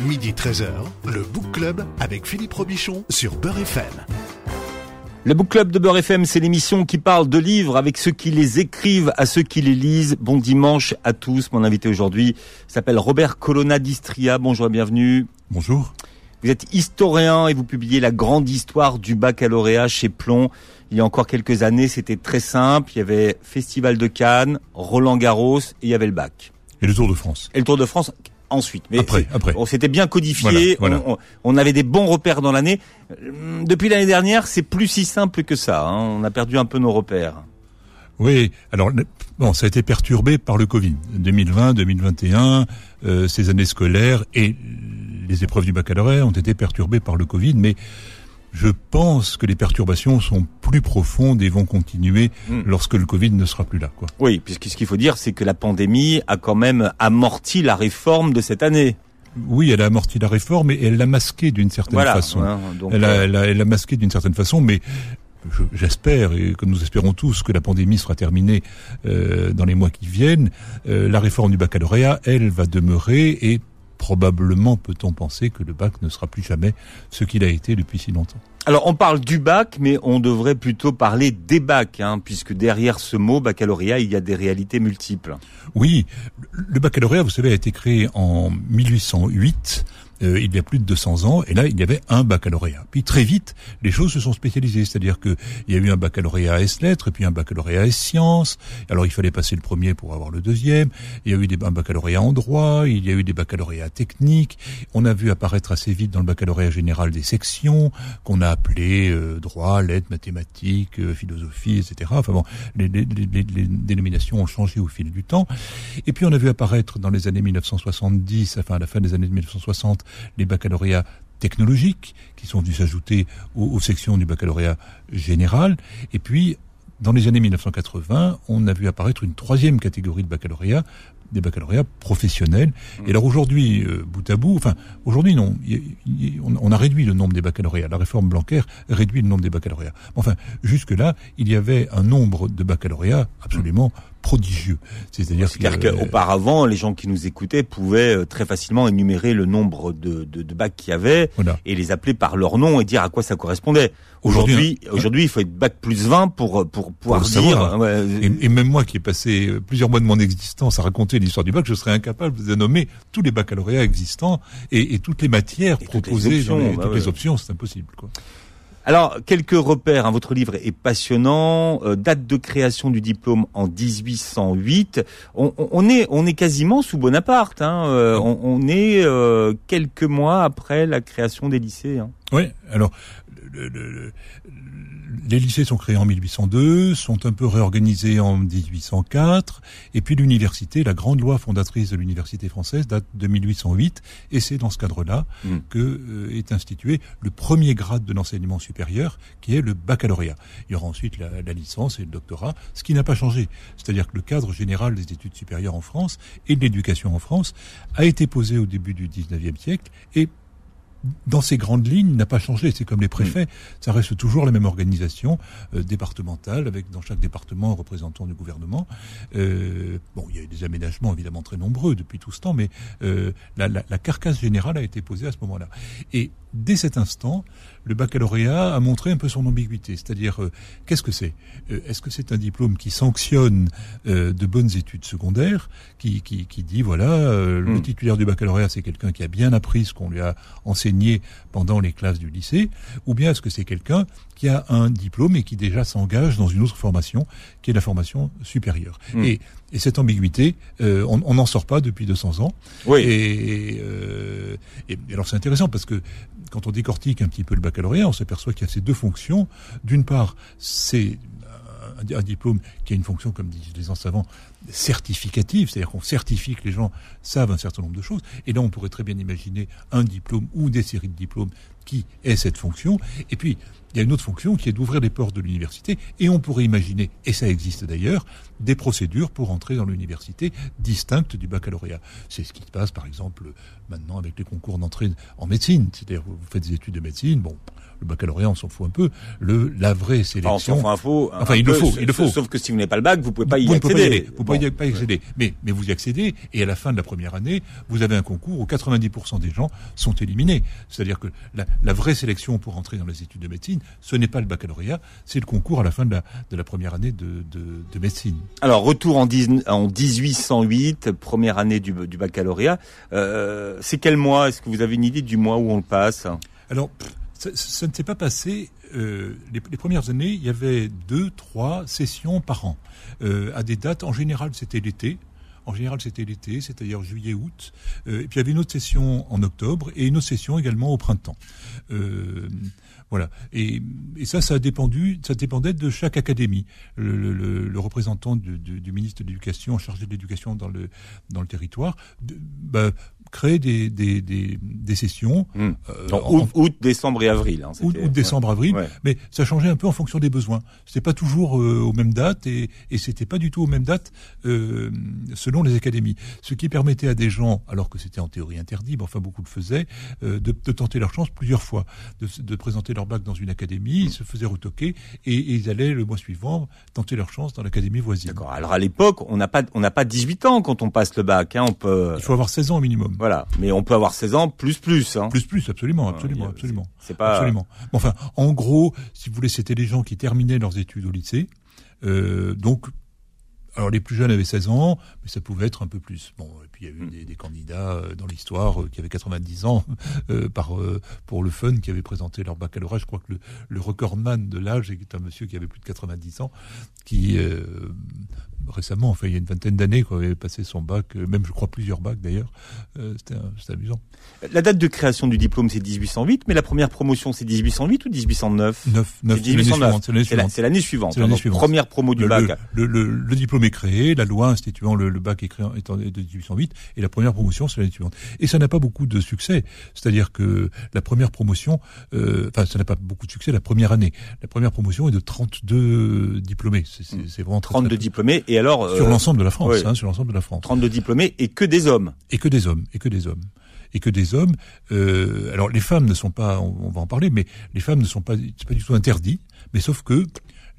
Midi 13h, le Book Club avec Philippe Robichon sur Beurre FM. Le Book Club de Beurre FM, c'est l'émission qui parle de livres avec ceux qui les écrivent à ceux qui les lisent. Bon dimanche à tous. Mon invité aujourd'hui s'appelle Robert Colonna d'Istria. Bonjour et bienvenue. Bonjour. Vous êtes historien et vous publiez la grande histoire du baccalauréat chez Plomb. Il y a encore quelques années, c'était très simple. Il y avait Festival de Cannes, Roland Garros et il y avait le bac. Et le Tour de France. Et le Tour de France ensuite. Mais après, après. On s'était bien codifié, On, avait des bons repères dans l'année. Euh, depuis l'année dernière, c'est plus si simple que ça. Hein. On a perdu un peu nos repères. Oui, alors bon, ça a été perturbé par le Covid. 2020, 2021, euh, ces années scolaires et les épreuves du baccalauréat ont été perturbées par le Covid, mais je pense que les perturbations sont plus profondes et vont continuer hmm. lorsque le Covid ne sera plus là. Quoi. Oui, puisque ce qu'il faut dire, c'est que la pandémie a quand même amorti la réforme de cette année. Oui, elle a amorti la réforme et elle l'a masquée d'une certaine façon. Hein, elle, a, elle, elle l'a masquée d'une certaine façon, mais j'espère et que nous espérons tous que la pandémie sera terminée euh, dans les mois qui viennent. Euh, la réforme du baccalauréat, elle, va demeurer et probablement peut-on penser que le bac ne sera plus jamais ce qu'il a été depuis si longtemps. Alors on parle du bac, mais on devrait plutôt parler des bacs, hein, puisque derrière ce mot baccalauréat, il y a des réalités multiples. Oui, le baccalauréat, vous savez, a été créé en 1808 euh, il y a plus de 200 ans, et là, il y avait un baccalauréat. Puis très vite, les choses se sont spécialisées, c'est-à-dire qu'il y a eu un baccalauréat S-lettres, et puis un baccalauréat S-sciences, alors il fallait passer le premier pour avoir le deuxième, il y a eu des, un baccalauréat en droit, il y a eu des baccalauréats techniques, on a vu apparaître assez vite dans le baccalauréat général des sections, qu'on a appelées euh, droit, lettres, mathématiques, euh, philosophie, etc. Enfin bon, les, les, les, les dénominations ont changé au fil du temps. Et puis on a vu apparaître dans les années 1970, enfin à la fin des années 1960, les baccalauréats technologiques qui sont venus s'ajouter aux, sections du baccalauréat général. Et puis, dans les années 1980, on a vu apparaître une troisième catégorie de baccalauréat, des baccalauréats professionnels. Mmh. Et alors aujourd'hui, euh, bout à bout, enfin aujourd'hui non, on, a réduit le nombre des baccalauréats. La réforme Blanquer réduit le nombre des baccalauréats. Enfin, jusque là, il y avait un nombre de baccalauréats absolument prodigieux. C'est-à-dire qu'auparavant, les gens qui nous écoutaient pouvaient euh, très facilement énumérer le nombre de, de, de bacs qu'il y avait et les appeler par leur nom et dire à quoi ça correspondait. Aujourd'hui, hein. aujourd'hui, il faut être bac plus 20 pour pour pouvoir dire. et, même moi, qui ai passé euh, plusieurs mois de mon existence à raconter l'histoire du bac, je serais incapable de nommer tous les baccalauréats existants et, et toutes les matières proposées dans les, bah toutes les options. C'est impossible. Quoi. Alors, quelques repères. Hein. Votre livre est passionnant. Euh, date de création du diplôme en 1808. On, on est, on est quasiment sous Bonaparte. Hein. Euh, on, on, est euh, quelques mois après la création des lycées. Hein. Oui. Alors, le, le, les lycées sont créés en 1802, sont un peu réorganisés en 1804, et puis l'université, la grande loi fondatrice de l'université française date de 1808, et c'est dans ce cadre-là mm. que euh, est institué le premier grade de l'enseignement supérieur, qui est le baccalauréat. Il y aura ensuite la, la licence et le doctorat, ce qui n'a pas changé. C'est-à-dire que le cadre général des études supérieures en France et de l'éducation en France a été posé au début du 19e siècle et dans ces grandes lignes, n'a pas changé. C'est comme les préfets, ça reste toujours la même organisation euh, départementale, avec dans chaque département un représentant du gouvernement. Euh, bon, il y a eu des aménagements évidemment très nombreux depuis tout ce temps, mais euh, la, la, la, carcasse générale a été posée à ce moment-là. Et dès cet instant, le baccalauréat a montré un peu son ambiguïté. C'est-à-dire, euh, qu'est-ce que c'est? Euh, Est-ce que c'est un diplôme qui sanctionne euh, de bonnes études secondaires, qui, qui, qui dit, voilà, le hmm. titulaire du baccalauréat, c'est quelqu'un qui a bien appris ce qu'on lui a enseigné pendant les classes du lycée, ou bien est-ce que c'est quelqu'un qui a un diplôme et qui déjà s'engage dans une autre formation, qui est la formation supérieure? Hmm. et, et, cette ambiguïté, on n'en sort pas depuis 200 ans. Oui. Et, et alors c'est intéressant parce que quand on décortique un petit peu le baccalauréat, on s'aperçoit qu'il y a ces deux fonctions. D'une part, c'est un diplôme qui a une fonction, comme disent les savants, certificative, c'est-à-dire qu'on certifie que les gens savent un certain nombre de choses. Et là, on pourrait très bien imaginer un diplôme ou des séries de diplômes qui aient cette fonction. Et puis, il y a une autre fonction qui est d'ouvrir les portes de l'université. Et on pourrait imaginer, et ça existe d'ailleurs, des procédures pour entrer dans l'université distinctes du baccalauréat. C'est ce qui se passe, par exemple, maintenant avec les concours d'entrée en médecine. C'est-à-dire, vous faites des études de médecine, bon, le baccalauréat, on s'en fout un peu. Le, la vraie sélection. Enfin, on s'en fout un, enfin il le faut, il le faut. Sauf que si vous n'avez pas le bac, vous pouvez pas y accéder. Vous pouvez pas y accéder. Mais, mais vous y accédez, et à la fin de la première année, vous avez un concours où 90% des gens sont éliminés. C'est-à-dire que la, la, vraie sélection pour entrer dans les études de médecine, ce n'est pas le baccalauréat, c'est le concours à la fin de la, de la première année de, de, de médecine. Alors, retour en, 10, en 1808, première année du, du baccalauréat. Euh, c'est quel mois? Est-ce que vous avez une idée du mois où on le passe? Alors, ça, ça, ne s'est pas passé. Euh, les, les, premières années, il y avait deux, trois sessions par an, euh, à des dates. En général, c'était l'été. En général, c'était l'été, c'est-à-dire juillet-août. Euh, et puis il y avait une autre session en octobre et une autre session également au printemps. Euh, voilà. Et, ça, ça a dépendu, ça dépendait de chaque académie. Le, le, le représentant du, ministre de l'Éducation, chargé de l'éducation dans le dans le territoire, bah, créer des, des, des, des sessions. Mmh. Euh, Donc, août, en, août, décembre et avril. Hein, août, août, décembre, ouais. avril. Ouais. Mais ça changeait un peu en fonction des besoins. C'était pas toujours euh, aux mêmes dates et, et c'était pas du tout aux mêmes dates euh, selon les académies. Ce qui permettait à des gens, alors que c'était en théorie interdit, mais enfin beaucoup le faisaient, euh, de, de, tenter leur chance plusieurs fois, de, de, présenter leur bac dans une académie, ils se faisaient retoquer et, et ils allaient le mois suivant tenter leur chance dans l'académie voisine. D'accord. Alors à l'époque, on n'a pas on n'a pas 18 ans quand on passe le bac. Hein, on peut. Il faut avoir 16 ans au minimum. Voilà, mais on peut avoir 16 ans plus plus. Hein. Plus plus, absolument, absolument, absolument. C'est pas absolument. Bon, enfin, en gros, si vous voulez, c'était les gens qui terminaient leurs études au lycée. Euh, donc, alors les plus jeunes avaient 16 ans, mais ça pouvait être un peu plus. Bon, puis il y a eu mmh. des, des, candidats euh, dans l'histoire euh, qui avaient 90 ans euh, par pour le fun, qui avaient présenté leur baccalauréat. Je crois que le, le recordman de l'âge est un monsieur qui avait plus de 90 ans, qui récemment, enfin il y a une vingtaine d'années, avait passé son bac, même je crois plusieurs bacs d'ailleurs. C'était amusant. La date de création du diplôme c'est 1808, mais la première promotion c'est 1808 ou 1809 9, 9 C'est l'année suivante. C'est l'année suivante. Première promo du le, bac. Le, le, le, diplôme est créé, la loi instituant le, bac est créé étant de 1808, et la première promotion c'est l'année suivante. Et ça n'a pas beaucoup de succès. C'est-à-dire que la première promotion, euh, enfin ça n'a pas beaucoup de succès la première année. La première promotion est de 32 diplômés. C'est vraiment 32 très, diplômés et alors sur euh, l'ensemble de la France, oui. hein, sur l'ensemble de la France. 32 diplômés et que des hommes. Et que des hommes, et que des hommes. Et que des hommes. Euh, alors les femmes ne sont pas, on, on, va en parler, mais les femmes ne sont pas, c'est pas du tout interdit. Mais sauf que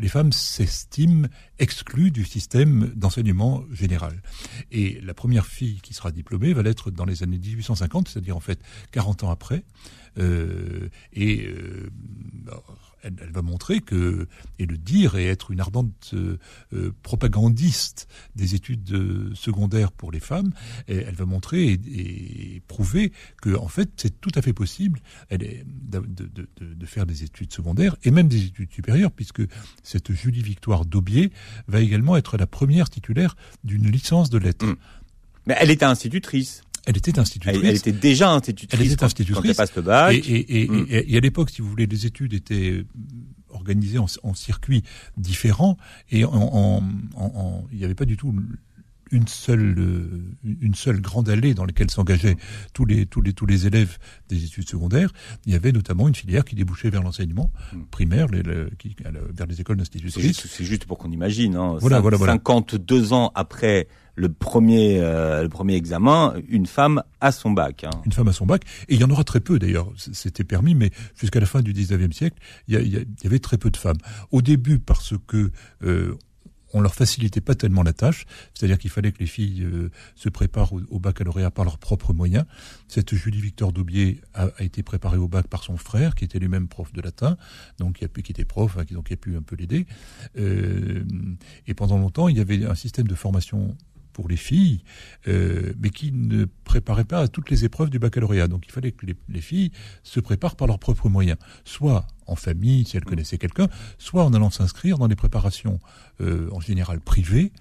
les femmes s'estiment exclues du système d'enseignement général. Et la première fille qui sera diplômée va l'être dans les années 1850, c'est-à-dire en fait 40 ans après. Euh, et euh, elle, va montrer que, et le dire, et être une ardente euh, propagandiste des études euh, secondaires pour les femmes, elle va montrer et, prouver que, en fait, c'est tout à fait possible de, faire des études secondaires et même des études supérieures, puisque cette Julie Victoire Daubier va également être la première titulaire d'une licence de lettres. Mmh. Mais elle était institutrice. Elle était institutrice. Elle, elle, était déjà institutrice. Elle était institutrice. Quand, elle passe le bac. Et, et, et, mmh. et à l'époque, si vous voulez, les études étaient organisées en, en circuits différents et en, en, en, il n'y avait pas du tout une seule euh, une seule grande allée dans laquelle s'engageaient tous les tous les tous les élèves des études secondaires. Il y avait notamment une filière qui débouchait vers l'enseignement mmh. primaire, les, les, qui, vers les écoles d'institutrices. C'est juste pour qu'on imagine. Hein. Voilà, voilà, voilà. 52 ans après le premier, euh, le premier examen, une femme à son bac. Hein. Une femme à son bac, et il y en aura très peu d'ailleurs. C'était permis, mais jusqu'à la fin du 19e siècle, il y, avait très peu de femmes. Au début, parce que euh, on leur facilitait pas tellement la tâche, c'est-à-dire qu'il fallait que les filles euh, se préparent au, au, baccalauréat par leurs propres moyens. Cette Julie Victor Daubier a, été préparée au bac par son frère, qui était lui-même prof de latin, donc qui, a pu, était prof, hein, qui, donc a pu un peu l'aider. Euh, et pendant longtemps, il y avait un système de formation pour les filles, euh, mais qui ne préparait pas à toutes les épreuves du baccalauréat. Donc il fallait que les, les filles se préparent par leurs propres moyens, soit en famille, si elles connaissaient quelqu'un, soit en allant s'inscrire dans des préparations euh, en général privées,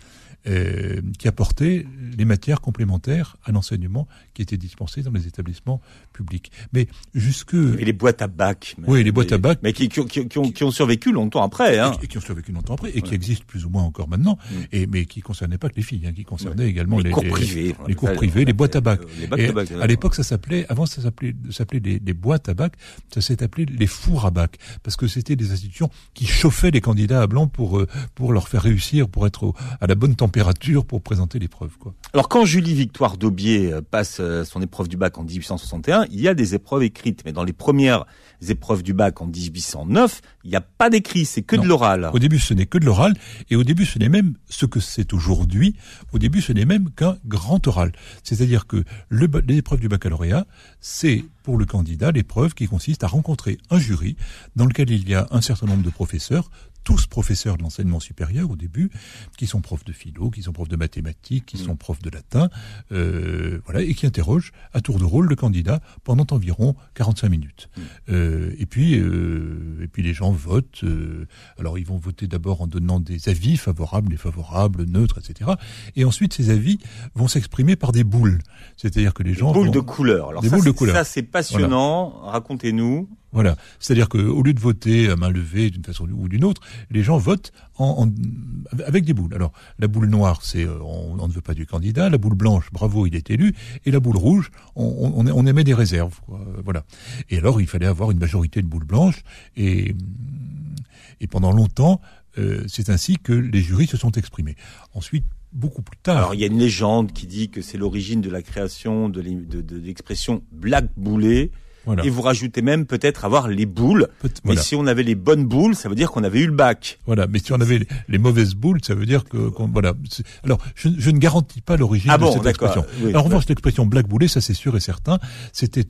euh, qui apportaient les matières complémentaires à l'enseignement qui étaient dispensées dans les établissements publics. Mais jusque... Et les boîtes à bac. Oui, les boîtes à bac. Mais qui, qui, qui, ont, qui ont survécu longtemps après. Hein. Et, qui ont survécu longtemps après, et ouais. qui existent plus ou moins encore maintenant, mm. et, mais qui ne concernaient pas que les filles, hein, qui concernaient ouais. également les, les cours privés. Les, les cours privés, les boîtes à bac. Les à, bac à l'époque, ça s'appelait, avant ça s'appelait, s'appelait les, les boîtes à bac, ça s'est appelé les fours à bac, parce que c'était des institutions qui chauffaient les candidats à blanc pour, euh, pour leur faire réussir, pour être au, à la bonne température température pour présenter l'épreuve. Quoi. Alors quand Julie Victoire Daubier euh, passe euh, son épreuve du bac en 1861, il y a des épreuves écrites, mais dans les premières épreuves du bac en 1809, il n'y a pas d'écrit, c'est que de l'oral. Au début, ce n'est que de l'oral, et au début, ce n'est même ce que c'est aujourd'hui. Au début, ce n'est même qu'un grand oral. C'est-à-dire que l'épreuve du baccalauréat, c'est pour le candidat l'épreuve qui consiste à rencontrer un jury dans lequel il y a un certain nombre de professeurs, tous professeurs de l'enseignement supérieur au début, qui sont profs de philo, qui sont profs de mathématiques, qui sont profs de latin, euh, voilà, et qui interrogent à tour de rôle le candidat pendant environ 45 minutes. Mm. Euh, et puis, euh, et puis les gens votent. Euh, alors ils vont voter d'abord en donnant des avis favorables, défavorables, neutres, etc. Et ensuite ces avis vont s'exprimer par des boules, c'est-à-dire que les gens boules de couleur. Alors des ça, boules de couleur. Ça c'est passionnant. Racontez-nous. Voilà, c'est-à-dire qu'au lieu de voter à main levée d'une façon ou d'une autre, les gens votent en, en, avec des boules. Alors la boule noire, c'est euh, on, ne veut pas du candidat. La boule blanche, bravo, il est élu. Et la boule rouge, on, on, on émet des réserves. Quoi. Voilà. Et alors il fallait avoir une majorité de boules blanches. Et, et pendant longtemps, euh, c'est ainsi que les jurys se sont exprimés. Ensuite, beaucoup plus tard. Alors il y a une légende qui dit que c'est l'origine de la création de l'expression black boulet voilà. Et vous rajoutez même peut-être avoir les boules. Peut mais voilà. si on avait les bonnes boules, ça veut dire qu'on avait eu le bac. Voilà. Mais si on avait les, mauvaises boules, ça veut dire que qu voilà. Alors, je, je, ne garantis pas l'origine ah bon, de cette expression. Oui, Alors, en revanche, l'expression black boulet, ça c'est sûr et certain. C'était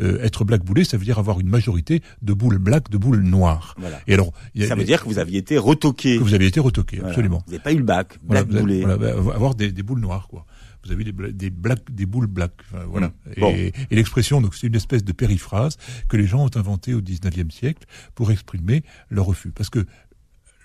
euh, être black boulet, ça veut dire avoir une majorité de boules black, de boules noires. Voilà. Et alors, a, ça veut dire que vous aviez été retoqué. Que vous aviez été retoqué, absolument. Vous n'avez pas eu le bac, black boulet. Voilà, avoir des, des boules noires, quoi vous avez des, des, black, des boules black. Enfin, voilà. Mmh. Bon. Et, et l'expression, donc, c'est une espèce de périphrase que les gens ont inventée au 19e siècle pour exprimer leur refus. Parce que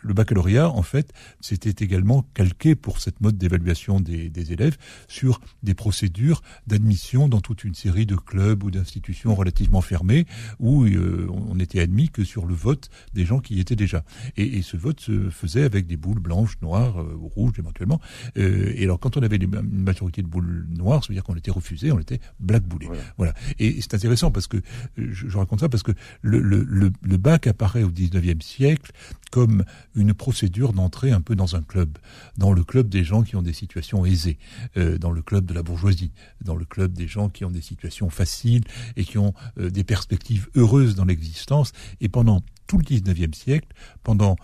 le baccalauréat, en fait, c'était également calqué pour cette mode d'évaluation des, des, élèves sur des procédures d'admission dans toute une série de clubs ou d'institutions relativement fermées où euh, on était admis que sur le vote des gens qui y étaient déjà. Et, et, ce vote se faisait avec des boules blanches, noires, euh, rouges éventuellement. Euh, et alors quand on avait une majorité de boules noires, ça veut dire qu'on était refusé, on était black boulé. Voilà. voilà. Et, c'est intéressant parce que je, je, raconte ça parce que le, le, le, le bac apparaît au 19e siècle comme une procédure d'entrée un peu dans un club, dans le club des gens qui ont des situations aisées, euh, dans le club de la bourgeoisie, dans le club des gens qui ont des situations faciles et qui ont euh, des perspectives heureuses dans l'existence. Et pendant tout le 19e siècle, pendant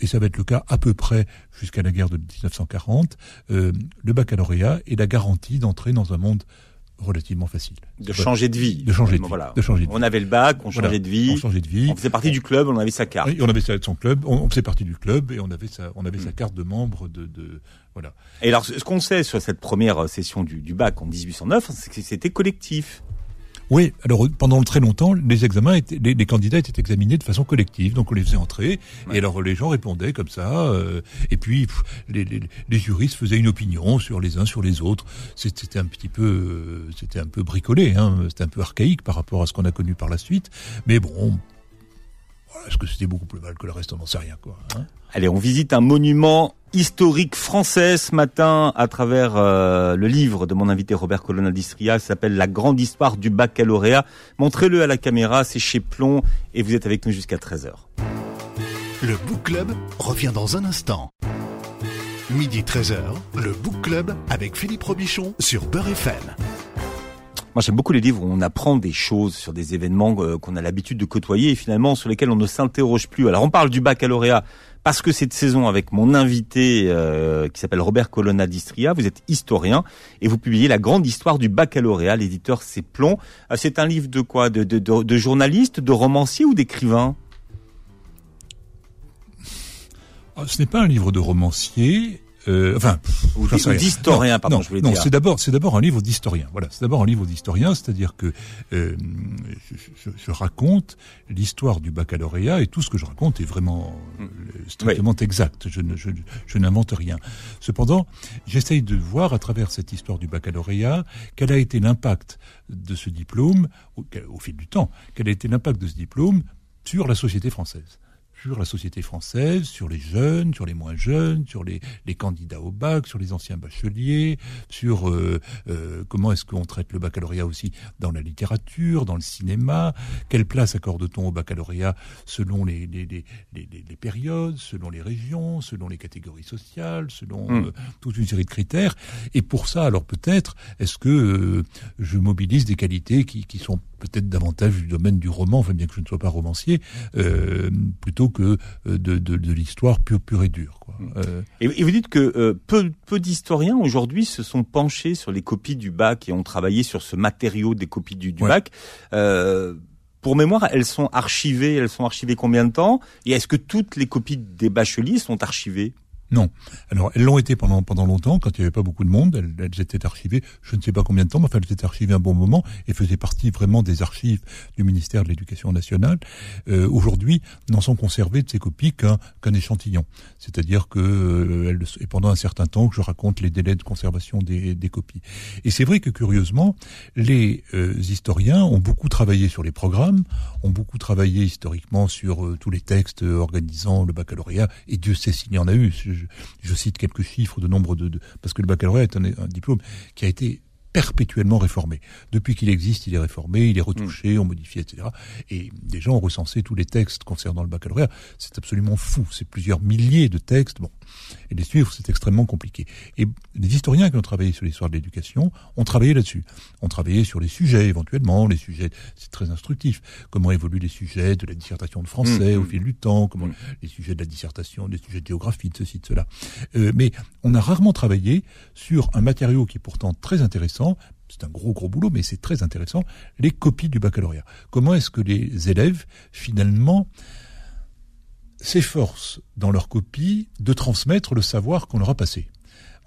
et ça va être le cas à peu près jusqu'à la guerre de 1940, euh, le baccalauréat est la garantie d'entrer dans un monde relativement facile. De changer de vie. De changer de vie. Voilà. De changer de vie. On avait le bac, on changeait de vie. On changeait de vie. On faisait partie du club, on avait sa carte. Oui, on avait son club, on, on faisait partie du club et on avait sa, on avait mmh. sa carte de membre de, de voilà. Et alors, ce qu'on sait sur cette première session du, du bac en 1809, c'est que c'était collectif. Oui, alors pendant très longtemps, les examens étaient, les, les, candidats étaient examinés de façon collective, donc on les faisait entrer, ouais. et alors les gens répondaient comme ça, euh, et puis pff, les, les, les, juristes faisaient une opinion sur les uns sur les autres. C'était un petit peu, euh, c'était un peu bricolé, hein, c'était un peu archaïque par rapport à ce qu'on a connu par la suite, mais bon, est-ce que c'était beaucoup plus mal que le reste On n'en sait rien, quoi. Hein Allez, on visite un monument historique français ce matin à travers euh, le livre de mon invité Robert Colonna d'Istria, s'appelle La grande histoire du baccalauréat. Montrez-le à la caméra, c'est chez Plomb et vous êtes avec nous jusqu'à 13h. Le Book Club revient dans un instant. Midi 13h, le Book Club avec Philippe Robichon sur Beurre FM. J'aime beaucoup les livres où on apprend des choses sur des événements euh, qu'on a l'habitude de côtoyer et finalement sur lesquels on ne s'interroge plus. Alors, on parle du baccalauréat parce que cette saison avec mon invité euh, qui s'appelle Robert Colonna d'Istria, vous êtes historien et vous publiez La grande histoire du baccalauréat, l'éditeur C'est Plomb. Euh, c'est un livre de quoi? De, de, de, journaliste, de romancier ou d'écrivain? Ce n'est pas un livre de romancier. Euh, enfin, ou d'historien, pardon, non, je voulais non, dire. c'est d'abord, c'est d'abord un livre d'historien. Voilà, c'est d'abord un livre d'historien, c'est-à-dire que euh, je, je, raconte l'histoire du baccalauréat et tout ce que je raconte est vraiment euh, strictement oui. exact. Je, ne, je, je n'invente rien. Cependant, j'essaye de voir à travers cette histoire du baccalauréat quel a été l'impact de ce diplôme au, au fil du temps. Quel a été l'impact de ce diplôme sur la société française sur la société française, sur les jeunes, sur les moins jeunes, sur les, les candidats au bac, sur les anciens bacheliers, sur euh, euh, comment est-ce qu'on traite le baccalauréat aussi dans la littérature, dans le cinéma, quelle place accorde-t-on au baccalauréat selon les, les, les, les, périodes, selon les régions, selon les catégories sociales, selon hmm. euh, toute une série de critères. Et pour ça, alors peut-être, est-ce que je mobilise des qualités qui, qui sont peut-être davantage du domaine du roman, enfin bien que je ne sois pas romancier, euh, plutôt que euh, de, de, de l'histoire pure, pure et dure. Quoi. Mm. Euh... Et, vous dites que euh, peu, peu d'historiens aujourd'hui se sont penchés sur les copies du bac et ont travaillé sur ce matériau des copies du, du bac. Euh, pour mémoire, elles sont archivées. Elles sont archivées combien de temps? Et est-ce que toutes les copies des bacheliers sont archivées? Non. Alors, elles l'ont été pendant pendant longtemps, quand il n'y avait pas beaucoup de monde. Elles, elles, étaient archivées, je ne sais pas combien de temps, mais elles étaient archivées un bon moment et faisaient partie vraiment des archives du ministère de l'Éducation nationale. Euh, Aujourd'hui, n'en sont conservées de ces copies qu'un échantillon. C'est-à-dire que euh, elles, et pendant un certain temps que je raconte les délais de conservation des, des copies. Et c'est vrai que curieusement, les euh, historiens ont beaucoup travaillé sur les programmes, ont beaucoup travaillé historiquement sur euh, tous les textes organisant le baccalauréat. Et Dieu sait s'il y en a eu cite quelques chiffres de nombre de, parce que le baccalauréat est un diplôme qui a été perpétuellement réformé. Depuis qu'il existe, il est réformé, il est retouché, mm. on modifie, etc. Et des gens ont recensé tous les textes concernant le baccalauréat. C'est absolument fou. C'est plusieurs milliers de textes. Bon. Et les suivre, c'est extrêmement compliqué. Et les historiens qui ont travaillé sur l'histoire de l'éducation ont travaillé là-dessus. Ont travaillé sur les sujets, éventuellement. Les sujets, c'est très instructif. Comment évoluent les sujets de la dissertation de français mm. au fil du temps, comment mm. les sujets de la dissertation, les sujets de géographie, de ceci, de cela. Euh, mais on a rarement travaillé sur un matériau qui est pourtant très intéressant c'est un gros gros boulot, mais c'est très intéressant, les copies du baccalauréat. Comment est-ce que les élèves, finalement, s'efforcent dans leurs copies de transmettre le savoir qu'on leur a passé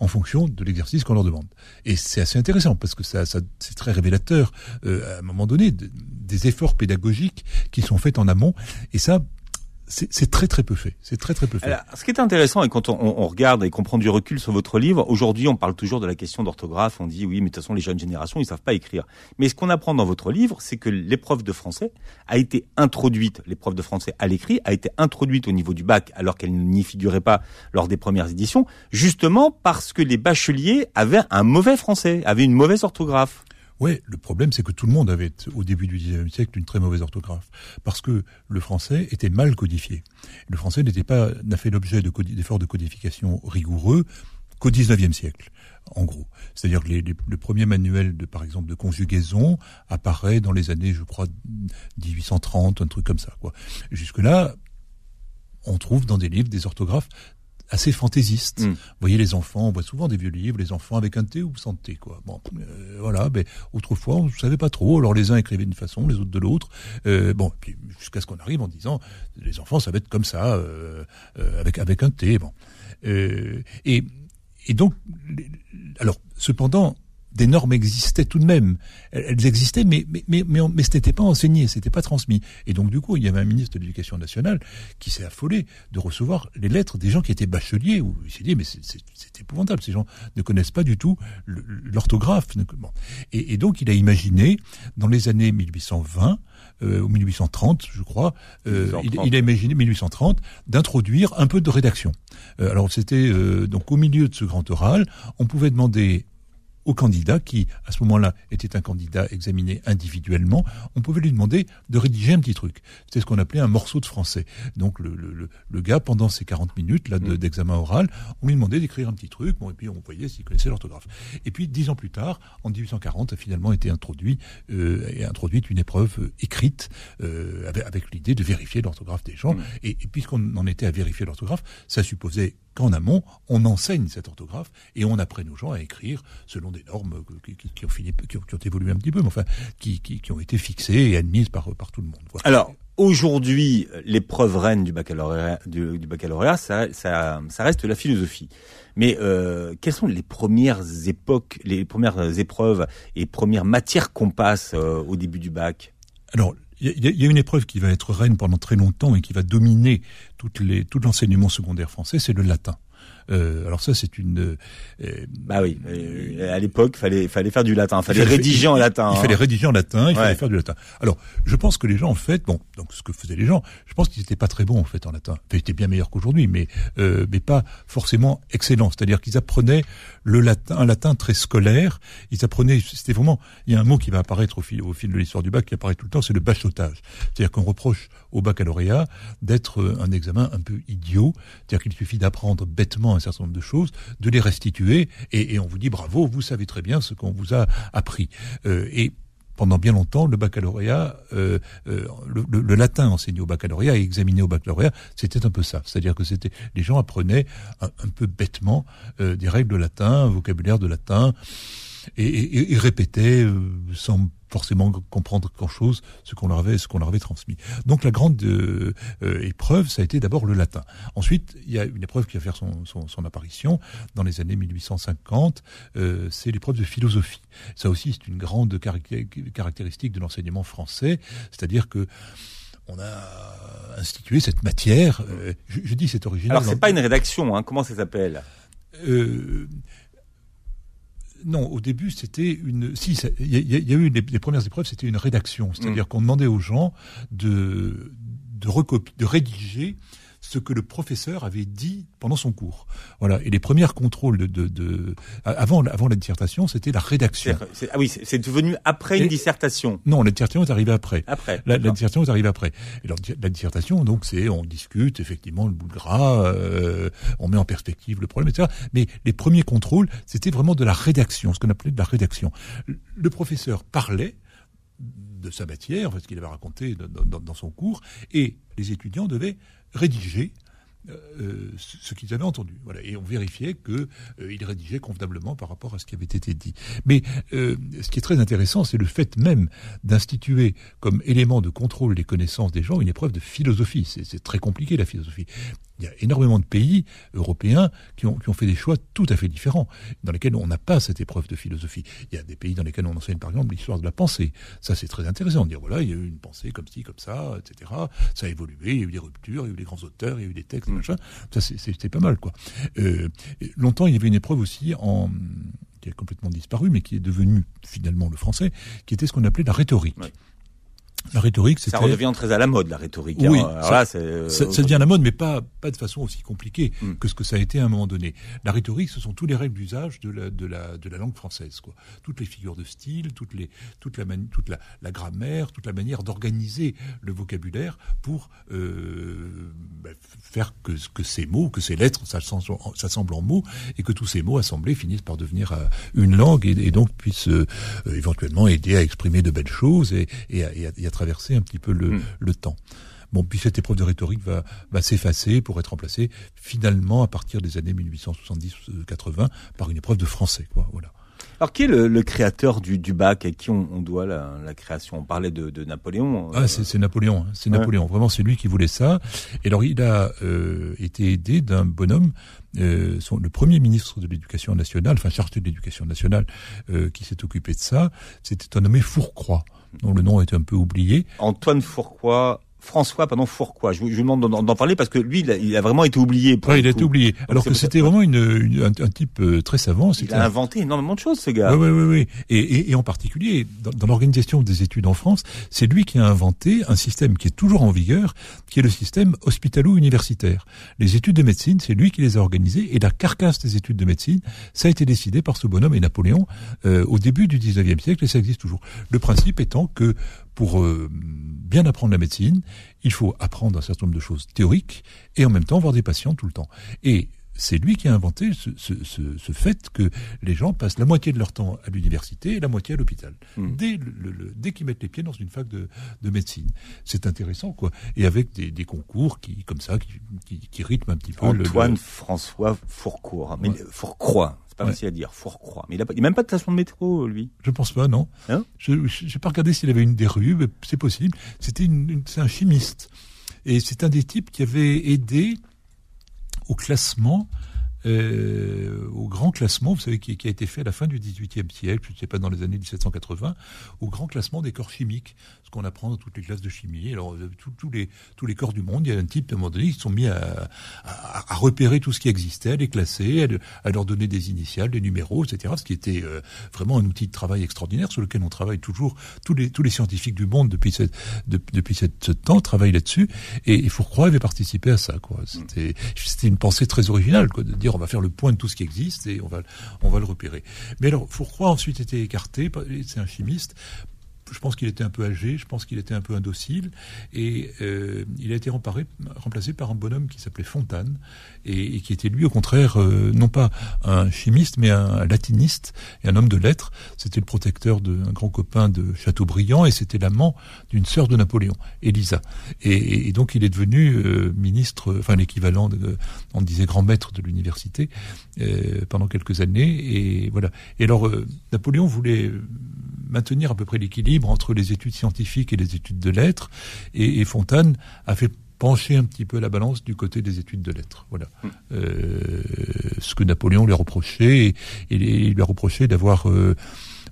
en fonction de l'exercice qu'on leur demande. Et c'est assez intéressant parce que ça, c'est très révélateur euh, à un moment donné des efforts pédagogiques qui sont faits en amont. Et ça, c'est très très peu fait. C'est très très peu fait. Ce qui est intéressant et quand on, on, regarde et qu'on prend du recul sur votre livre, aujourd'hui on parle toujours de la question d'orthographe. On dit oui, mais de toute façon les jeunes générations ils savent pas écrire. Mais ce qu'on apprend dans votre livre, c'est que l'épreuve de français a été introduite, l'épreuve de français à l'écrit a été introduite au niveau du bac alors qu'elle n'y figurait pas lors des premières éditions, justement parce que les bacheliers avaient un mauvais français, avaient une mauvaise orthographe. Oui, le problème, c'est que tout le monde avait, au début du XIXe siècle, une très mauvaise orthographe. Parce que le français était mal codifié. Le français n'était pas, n'a fait l'objet d'efforts de, codification rigoureux qu'au XIXe siècle, en gros. C'est-à-dire que les, le premier manuel, de, par exemple, de conjugaison apparaît dans les années, je crois, 1830, un truc comme ça. Jusque-là, on trouve dans des livres des orthographes assez fantaisiste. Mm. Vous voyez les enfants, on voit souvent des vieux livres, les enfants avec un T ou sans T, quoi. Bon, euh, voilà. Mais autrefois, on ne savait pas trop. Alors les uns écrivaient d'une façon, les autres de l'autre. Euh, bon, puis jusqu'à ce qu'on arrive en disant, les enfants, ça va être comme ça, euh, euh avec avec un T. Bon. Euh, et et donc, alors cependant, des normes existaient tout de même. Elles existaient, mais mais mais mais, mais ce n'était pas enseigné, c'était pas transmis. Et donc du coup, il y avait un ministre de l'Éducation nationale qui s'est affolé de recevoir les lettres des gens qui étaient bacheliers. Où il s'est dit mais c'est épouvantable, ces gens ne connaissent pas du tout l'orthographe. Et, et, donc il a imaginé dans les années 1820 euh, ou 1830, je crois, euh, il, il, a imaginé 1830 d'introduire un peu de rédaction. Euh, alors c'était euh, donc au milieu de ce grand oral, on pouvait demander au candidat qui, à ce moment-là, était un candidat examiné individuellement, on pouvait lui demander de rédiger un petit truc. C'est ce qu'on appelait un morceau de français. Donc le, le, le gars, pendant ces 40 minutes là mm. d'examen oral, on lui demandait d'écrire un petit truc, bon, et puis on voyait s'il connaissait l'orthographe. Et puis dix ans plus tard, en 1840, a finalement été introduit euh, et introduite une épreuve euh, écrite euh, avec, avec l'idée de vérifier l'orthographe des gens. Mm. Et, et puisqu'on en était à vérifier l'orthographe, ça supposait qu'en amont, on enseigne cette orthographe et on apprenne aux gens à écrire selon des normes qui, ont, fini, qui, ont, évolué un petit peu, mais enfin, qui, ont été fixées et admises par, par tout le monde. Alors, aujourd'hui, l'épreuve reine du baccalauréat, du, baccalauréat ça, ça, ça, reste la philosophie. Mais euh, quelles sont les premières époques, les premières épreuves et premières matières qu'on passe euh, au début du bac? Alors, il y, a une épreuve qui va être reine pendant très longtemps et qui va dominer toutes les, tout l'enseignement secondaire français, c'est le latin. Euh, alors ça, c'est une. Euh, bah oui. à l'époque, fallait fallait faire du latin. Fallait rédiger en latin. Il, fallait rédiger en latin. Il fallait faire du latin. Alors, je pense que les gens, en fait, bon, donc ce que faisaient les gens, je pense qu'ils n'étaient pas très bons en fait en latin. ils étaient bien meilleurs qu'aujourd'hui, mais euh, mais pas forcément excellents. C'est-à-dire qu'ils apprenaient le latin, un latin très scolaire. Ils apprenaient. C'était vraiment. Il y a un mot qui va apparaître au fil au fil de l'histoire du bac qui apparaît tout le temps, c'est le bachotage. C'est-à-dire qu'on reproche au baccalauréat d'être un examen un peu idiot. C'est-à-dire qu'il suffit d'apprendre bêtement un certain nombre de choses, de les restituer, et, on vous dit bravo, vous savez très bien ce qu'on vous a appris. Euh, et pendant bien longtemps, le baccalauréat, euh, euh, le, latin enseigné au baccalauréat et examiné au baccalauréat, c'était un peu ça. C'est-à-dire que c'était les gens apprenaient un, peu bêtement des règles de latin, un vocabulaire de latin, et, et répétaient sans forcément comprendre grand-chose ce qu'on leur avait ce qu'on leur avait transmis. Donc la grande euh, euh, épreuve, ça a été d'abord le latin. Ensuite, il y a une épreuve qui va faire son, son, son apparition dans les années 1850, euh, c'est l'épreuve de philosophie. Ça aussi, c'est une grande caractéristique de l'enseignement français, c'est-à-dire que on a institué cette matière. Euh, je, je, dis c'est original. Alors c'est pas une rédaction, hein, comment ça s'appelle? Euh, non, au début, c'était une. Si, il y, a eu les, premières épreuves, c'était une rédaction, c'est-à-dire mm. qu'on demandait aux gens de de, de rédiger ce que le professeur avait dit pendant son cours. Voilà. Et les premiers contrôles de, de, de avant, avant la dissertation, c'était la rédaction. ah oui, c'est devenu après une dissertation. Non, la dissertation est arrivée après. Après. La, dissertation est arrivée après. Et la dissertation, donc, c'est on discute effectivement le bout de gras, euh, on met en perspective le problème, etc. Mais les premiers contrôles, c'était vraiment de la rédaction, ce qu'on appelait de la rédaction. Le professeur parlait de sa matière, ce qu'il avait raconté dans, dans, son cours, et les étudiants devaient rédiger euh, euh, ce qu'ils avaient entendu. Voilà. Et on vérifiait qu'ils euh, rédigeaient convenablement par rapport à ce qui avait été dit. Mais euh, ce qui est très intéressant, c'est le fait même d'instituer comme élément de contrôle des connaissances des gens une épreuve de philosophie. C'est très compliqué la philosophie il y a énormément de pays européens qui ont, qui ont fait des choix tout à fait différents, dans lesquels on n'a pas cette épreuve de philosophie. Il y a des pays dans lesquels on enseigne par exemple l'histoire de la pensée. Ça c'est très intéressant de dire voilà, il y a eu une pensée comme ci, comme ça, etc. Ça a évolué, il y a eu des ruptures, il y a eu des grands auteurs, il y a eu des textes, mm. machin. Ça c'est pas mal quoi. Euh, longtemps il y avait une épreuve aussi en qui a complètement disparu, mais qui est devenue finalement le français, qui était ce qu'on appelait la rhétorique. La rhétorique, Ça redevient très à la mode, la rhétorique. Oui, ça, euh, ça, devient à la mode, mais pas, pas de façon aussi compliquée hmm. que ce que ça a été à un moment donné. La rhétorique, ce sont toutes les règles d'usage de la, de, la, de la langue française. Quoi. Toutes les figures de style, toutes les, toute, la, toute la, la grammaire, toute la manière d'organiser le vocabulaire pour euh, bah, faire que, que ces mots, que ces lettres s'assemblent en mots, et que tous ces mots assemblés finissent par devenir euh, une langue, et, donc puissent euh, éventuellement aider à exprimer de belles choses et, et, à, et à traverser un petit peu le, hmm. le temps. Bon, puis cette épreuve de rhétorique va, va s'effacer pour être remplacée finalement à partir des années 1870-80 par une épreuve de français. Quoi, voilà. Alors, qui est le, le créateur du, du, bac? Et qui on, on doit la, la, création? On parlait de, de Napoléon. Euh, ah, c'est Napoléon. Hein, c'est Napoléon. Vraiment, c'est lui qui voulait ça. Et alors, il a euh, été aidé d'un bonhomme, euh, son, le premier ministre de l'Éducation nationale, enfin chargé de l'Éducation nationale, euh, qui s'est occupé de ça. C'était un nommé Fourcroy dont le nom est un peu oublié. Antoine Fourcroy François, pardon, Fourquois. Je vous, je vous demande d'en parler parce que lui, il a, vraiment été oublié. Ouais, il a été oublié. Alors que c'était vraiment une, un, type euh, très savant. Il a inventé énormément de choses, ce gars. Oui, oui, oui. Et, et, et en particulier, dans, dans l'organisation des études en France, c'est lui qui a inventé un système qui est toujours en vigueur, qui est le système hospitalo-universitaire. Les études de médecine, c'est lui qui les a organisées, et la carcasse des études de médecine, ça a été décidé par ce bonhomme et Napoléon euh, au début du 19e siècle, et ça existe toujours. Le principe étant que pour euh, bien apprendre la médecine, il faut apprendre un certain nombre de choses théoriques et en même temps voir des patients tout le temps. Et c'est lui qui a inventé ce, ce, ce, ce, fait que les gens passent la moitié de leur temps à l'université et la moitié à l'hôpital. Hmm. Dès, le, dès qu'ils mettent les pieds dans une fac de, de médecine. C'est intéressant, quoi. Et avec des, des, concours qui, comme ça, qui, qui, qui rythment un petit peu Antoine François Fourcourt. Mais Fourcroy. C'est pas facile à dire. Fourcroy. Mais il n'a même pas de station de métro, lui. Je pense pas, non. Hein je n'ai pas regardé s'il avait une des rues, mais c'est possible. C'était une, c'est un chimiste. Et c'est un des types qui avait aidé au classement euh, au grand classement, vous savez, qui, qui, a été fait à la fin du XVIIIe siècle, je ne sais pas dans les années 1780, au grand classement des corps chimiques, ce qu'on apprend dans toutes les classes de chimie. Alors euh, tous les tous les corps du monde, il y a un type à un moment donné, ils sont mis à, à, à, repérer tout ce qui existait, à les classer, à, à, leur donner des initiales, des numéros, etc. Ce qui était euh, vraiment un outil de travail extraordinaire sur lequel on travaille toujours. Tous les tous les scientifiques du monde depuis cette de, depuis cette, ce temps travaillent là-dessus. Et, et Fourcroy avait participé à ça. Quoi. C'était une pensée très originale, quoi, de dire on va faire le point de tout ce qui existe et on va, le repérer. Mais alors, Fourcroy a ensuite été écarté, c'est un chimiste, je pense qu'il était un peu âgé, je pense qu'il était un peu indocile, et euh, il a été remplacé par un bonhomme qui s'appelait Fontane, et, qui était lui au contraire euh, non pas un chimiste, mais un, latiniste et un homme de lettres. C'était le protecteur d'un grand copain de Chateaubriand, et c'était l'amant d'une sœur de Napoléon, Elisa. Et, donc il est devenu euh, ministre, enfin l'équivalent, on disait grand maître de l'université pendant quelques années, et voilà. Et alors Napoléon voulait maintenir à peu près l'équilibre entre les études scientifiques et les études de lettres. Et, et, Fontane a fait pencher un petit peu la balance du côté des études de lettres. Voilà. Mmh. Euh, ce que Napoléon lui a reproché, et, lui a reproché d'avoir euh,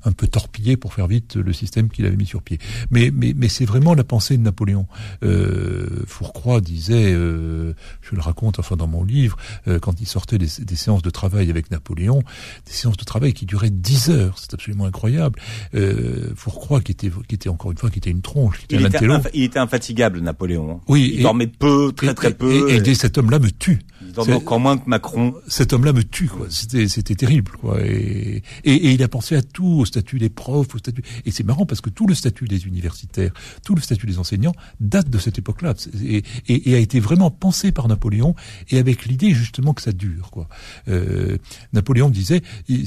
un peu torpillé pour faire vite le système qu'il avait mis sur pied. Mais, mais, mais c'est vraiment la pensée de Napoléon. Euh, Fourcroy disait, euh, je le raconte enfin dans mon livre, euh, quand il sortait des, des, séances de travail avec Napoléon, des séances de travail qui duraient dix heures, c'est absolument incroyable. Euh, Fourcroy qui était, qui était encore une fois, qui était une tronche, qui il, était était il était infatigable, Napoléon. Oui, il et, dormait peu, très très peu. Et, et, et cet homme-là me tue. Encore moins que Macron. Cet homme-là me tue, quoi. C'était, c'était terrible, quoi. Et, et, il a pensé à tout, au statut des profs, au statut. Et c'est marrant parce que tout le statut des universitaires, tout le statut des enseignants date de cette époque-là et, et, et, a été vraiment pensé par Napoléon et avec l'idée justement que ça dure, quoi. Euh, Napoléon disait il,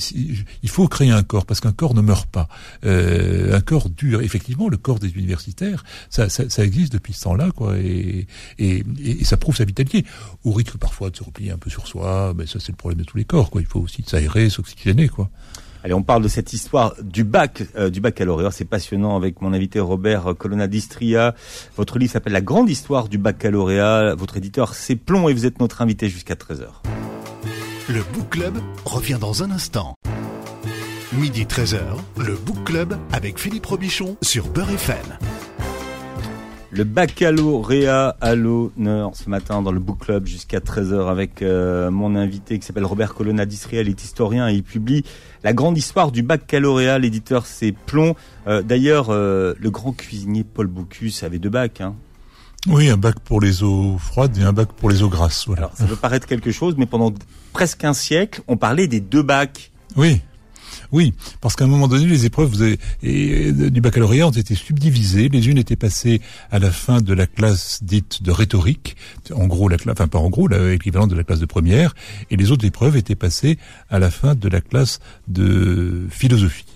il, faut créer un corps parce qu'un corps ne meurt pas. Euh, un corps dure. Effectivement, le corps des universitaires, ça, ça, ça existe depuis ce temps-là, quoi. Et, et, et, ça prouve sa vitalité. Au rythme parfois de se replier un peu sur soi, mais ça c'est le problème de tous les corps, quoi. Il faut aussi s'aérer, s'oxygéner, quoi. Allez, on parle de cette histoire du bac, euh, du baccalauréat. C'est passionnant avec mon invité Robert Colonna d'Istria. Votre livre s'appelle La grande histoire du baccalauréat. Votre éditeur, c'est Plomb et vous êtes notre invité jusqu'à 13h. Le Book Club revient dans un instant. Midi 13h, le Book Club avec Philippe Robichon sur Beurre FM. Le baccalauréat à l'honneur ce matin dans le book club jusqu'à 13h avec euh, mon invité qui s'appelle Robert Colonna d'Israël, est historien et il publie La grande histoire du baccalauréat. L'éditeur c'est Plomb. Euh, D'ailleurs, euh, le grand cuisinier Paul Bocuse avait deux bacs. Hein. Oui, un bac pour les eaux froides et un bac pour les eaux grasses. Voilà. Alors, ça peut paraître quelque chose, mais pendant presque un siècle, on parlait des deux bacs. Oui. Oui, parce qu'à un moment donné, les épreuves vous avez, du baccalauréat ont été subdivisées. Les unes étaient passées à la fin de la classe dite de rhétorique, en gros, la classe, enfin pas en gros, l'équivalent de la classe de première, et les autres épreuves étaient passées à la fin de la classe de philosophie.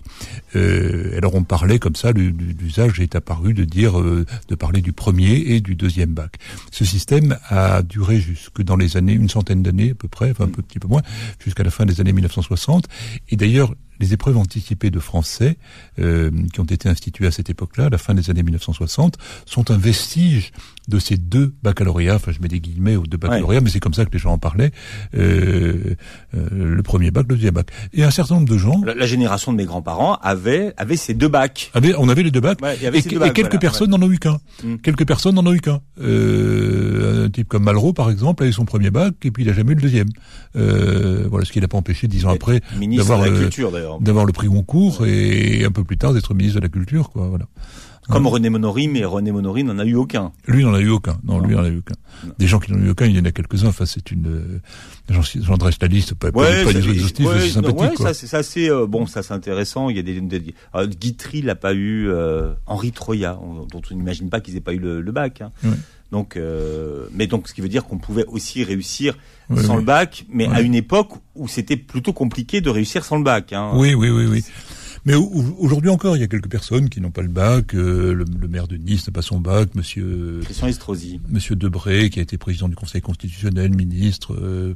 Euh, alors on parlait comme ça, l'usage est apparu de dire, euh, de parler du premier et du deuxième bac. Ce système a duré jusque dans les années, une centaine d'années à peu près, enfin un peu, petit peu moins, jusqu'à la fin des années 1960. Et d'ailleurs, les épreuves anticipées de français euh, qui ont été instituées à cette époque-là, à la fin des années 1960, sont un vestige de ces deux baccalauréats. Enfin, je mets des guillemets aux deux baccalauréats, ouais. mais c'est comme ça que les gens en parlaient. Euh, euh, le premier bac, le deuxième bac. Et un certain nombre de gens. La, la génération de mes grands-parents avait avait ces deux bacs. Avait, on avait les deux bacs. Ouais, et, deux bacs, et, quelques voilà, personnes n'en ont eu qu'un. Mm. Quelques personnes n'en ont eu qu'un. un type comme Malraux, par exemple, a eu son premier bac et puis il a jamais eu le deuxième. voilà, ce qui n'a pas empêché, dix ans après, d'avoir la culture d'ailleurs d'avoir le prix Goncourt et un peu plus tard d'être ministre de la Culture, quoi. Voilà. Comme René Monory, mais René Monory n'en a eu aucun. Lui n'en a eu aucun. Non, non. lui n'en a eu aucun. Non. Des gens qui n'en ont eu aucun, il y en a quelques-uns. Enfin, c'est une. Euh, j'en dresse la liste, pas, ouais, pas, ouais, c'est sympathique. Ouais, quoi. ça, c'est euh, bon, ça c'est intéressant. Il y a des. des euh, Guitry l'a pas eu. Euh, Henri Troya, dont on n'imagine pas qu'ils aient pas eu le, le bac. Hein. Ouais. Donc, euh, mais donc, ce qui veut dire qu'on pouvait aussi réussir oui, sans oui. le bac, mais oui. à une époque où c'était plutôt compliqué de réussir sans le bac. Hein. Oui, oui, oui, oui. Mais aujourd'hui encore, il y a quelques personnes qui n'ont pas le bac. Euh, le, maire de Nice n'a pas son bac. Monsieur Christian Estrosi. Monsieur Debré, qui a été président du Conseil constitutionnel, ministre. Euh,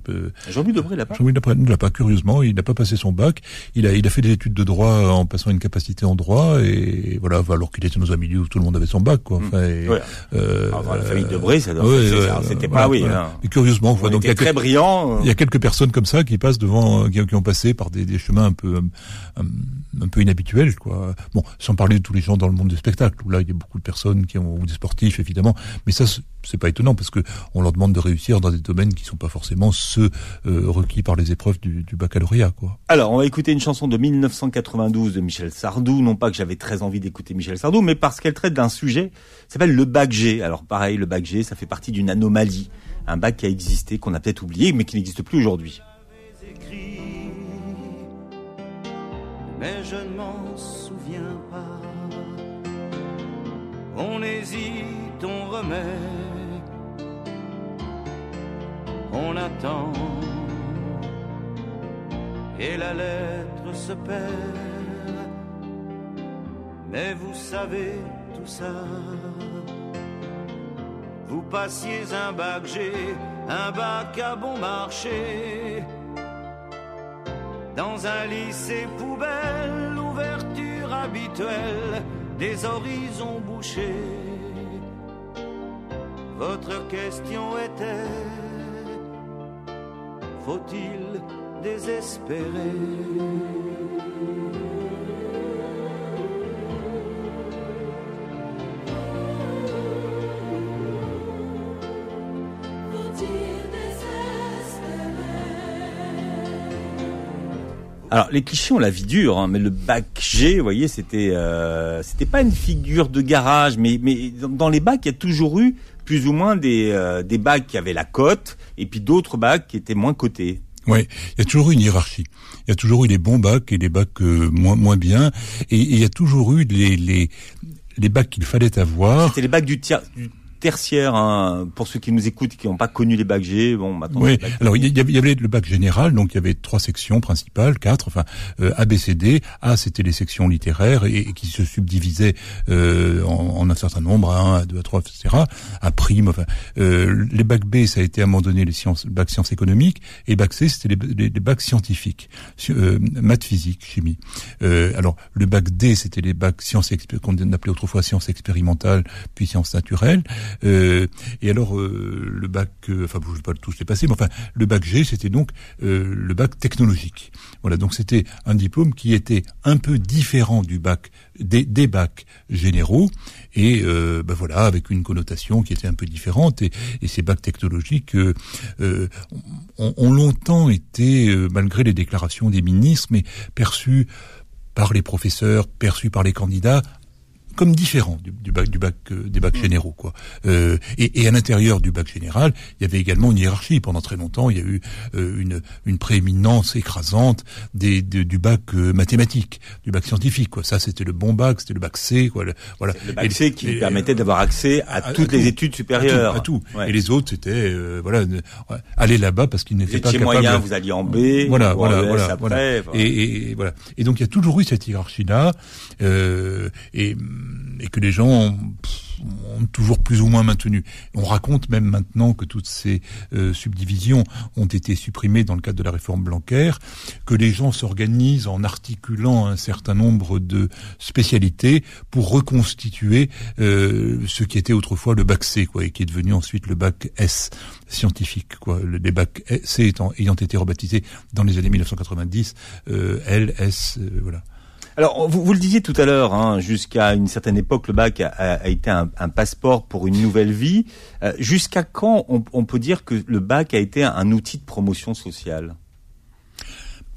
Jean-Louis Debré l'a pas. Jean-Louis Debré ne l'a pas. Curieusement, il n'a pas passé son bac. Il a, il a fait des études de droit en passant une capacité en droit et voilà, alors qu'il était dans un milieu où tout le monde avait son bac, quoi. Enfin, la famille Debré, ça c'était pas, oui. Hein. Mais curieusement, donc il y a très brillant. Il y a quelques personnes comme ça qui passent devant, qui, qui ont passé par des, des chemins un peu, un, un, peu inhabituels, quoi. Bon, sans parler de tous les gens dans le monde du spectacle, où là il y a beaucoup de personnes qui ont, ou des sportifs évidemment, mais ça c'est pas étonnant parce que on leur demande de réussir dans des domaines qui sont pas forcément ceux euh, requis par les épreuves du, du, baccalauréat, quoi. Alors on va écouter une chanson de 1992 de Michel Sardou, non pas que j'avais très envie d'écouter Michel Sardou, mais parce qu'elle traite d'un sujet, s'appelle le bac G. Alors pareil, le bac G, ça fait partie d'une anomalie, un bac qui a existé, qu'on a peut-être oublié, mais qui n'existe plus aujourd'hui. Mais je ne m'en souviens pas. On hésite, on remet, on attend, et la lettre se perd. Mais vous savez tout ça. Vous passiez un bac G, un bac à bon marché dans un lycée poubelle, l'ouverture habituelle des horizons bouchés. Votre question était, faut-il désespérer? Alors les clichés ont la vie dure, hein, mais le bac G, vous voyez, c'était euh, c'était pas une figure de garage, mais mais dans les bacs, il y a toujours eu plus ou moins des euh, des bacs qui avaient la cote et puis d'autres bacs qui étaient moins cotés. Oui, il y a toujours eu une hiérarchie. Il y a toujours eu les bons bacs et les bacs euh, moins moins bien, et, il y a toujours eu les les les bacs qu'il fallait avoir. C'était les bacs du, tiers, du tertiaire, hein, pour ceux qui nous écoutent, qui n'ont pas connu les bacs G. Bon, maintenant. Oui. Alors il y, avait le bac général, donc il y avait trois sections principales, quatre, enfin euh, A, B, C, D. A, c'était les sections littéraires et, qui se subdivisaient euh, en, un certain nombre, à 1, à 2, à 3, etc. À prime. Enfin, euh, les bacs B, ça a été à un moment donné les sciences, le bac sciences économiques, et bac C, c'était les, les, bacs scientifiques, euh, maths, physique, chimie. Euh, alors le bac D, c'était les bacs sciences qu'on appelait autrefois sciences expérimentales, puis sciences naturelles. Euh, et alors euh, le bac, euh, enfin je ne vais pas tous les passer, mais enfin le bac G, c'était donc le bac technologique. Voilà, donc c'était un diplôme qui était un peu différent du bac des, des bacs généraux et ben voilà avec une connotation qui était un peu différente et, et ces bacs technologiques euh, ont, ont, longtemps été malgré les déclarations des ministres mais perçus par les professeurs, perçus par les candidats comme différent du, du, bac, du bac euh, des bacs mm. généraux quoi. Euh, et, et, à l'intérieur du bac général, il y avait également une hiérarchie. Pendant très longtemps, il y a eu euh, une, une prééminence écrasante des, du bac euh, mathématique, du bac scientifique quoi. Ça c'était le bon bac, c'était le bac C quoi. Le, voilà. Le bac C qui permettait d'avoir accès à, toutes les études supérieures. À tout. Et les autres c'était voilà aller là-bas parce qu'ils n'étaient pas capables. moyen, vous alliez en B. Voilà voilà voilà, voilà. Et, et, voilà. Et donc il y a toujours eu cette hiérarchie là. et et que les gens ont, toujours plus ou moins maintenu. On raconte même maintenant que toutes ces euh, subdivisions ont été supprimées dans le cadre de la réforme Blanquer, que les gens s'organisent en articulant un certain nombre de spécialités pour reconstituer euh, ce qui était autrefois le bac C, quoi, et qui est devenu ensuite le bac S scientifique, quoi. Les bacs C étant, ayant été rebaptisés dans les années 1990, euh, L, S, euh, voilà. Alors, vous, vous, le disiez tout à l'heure, hein, jusqu'à une certaine époque, le bac a, a été un, un, passeport pour une nouvelle vie. Euh, jusqu'à quand on, on, peut dire que le bac a été un outil de promotion sociale?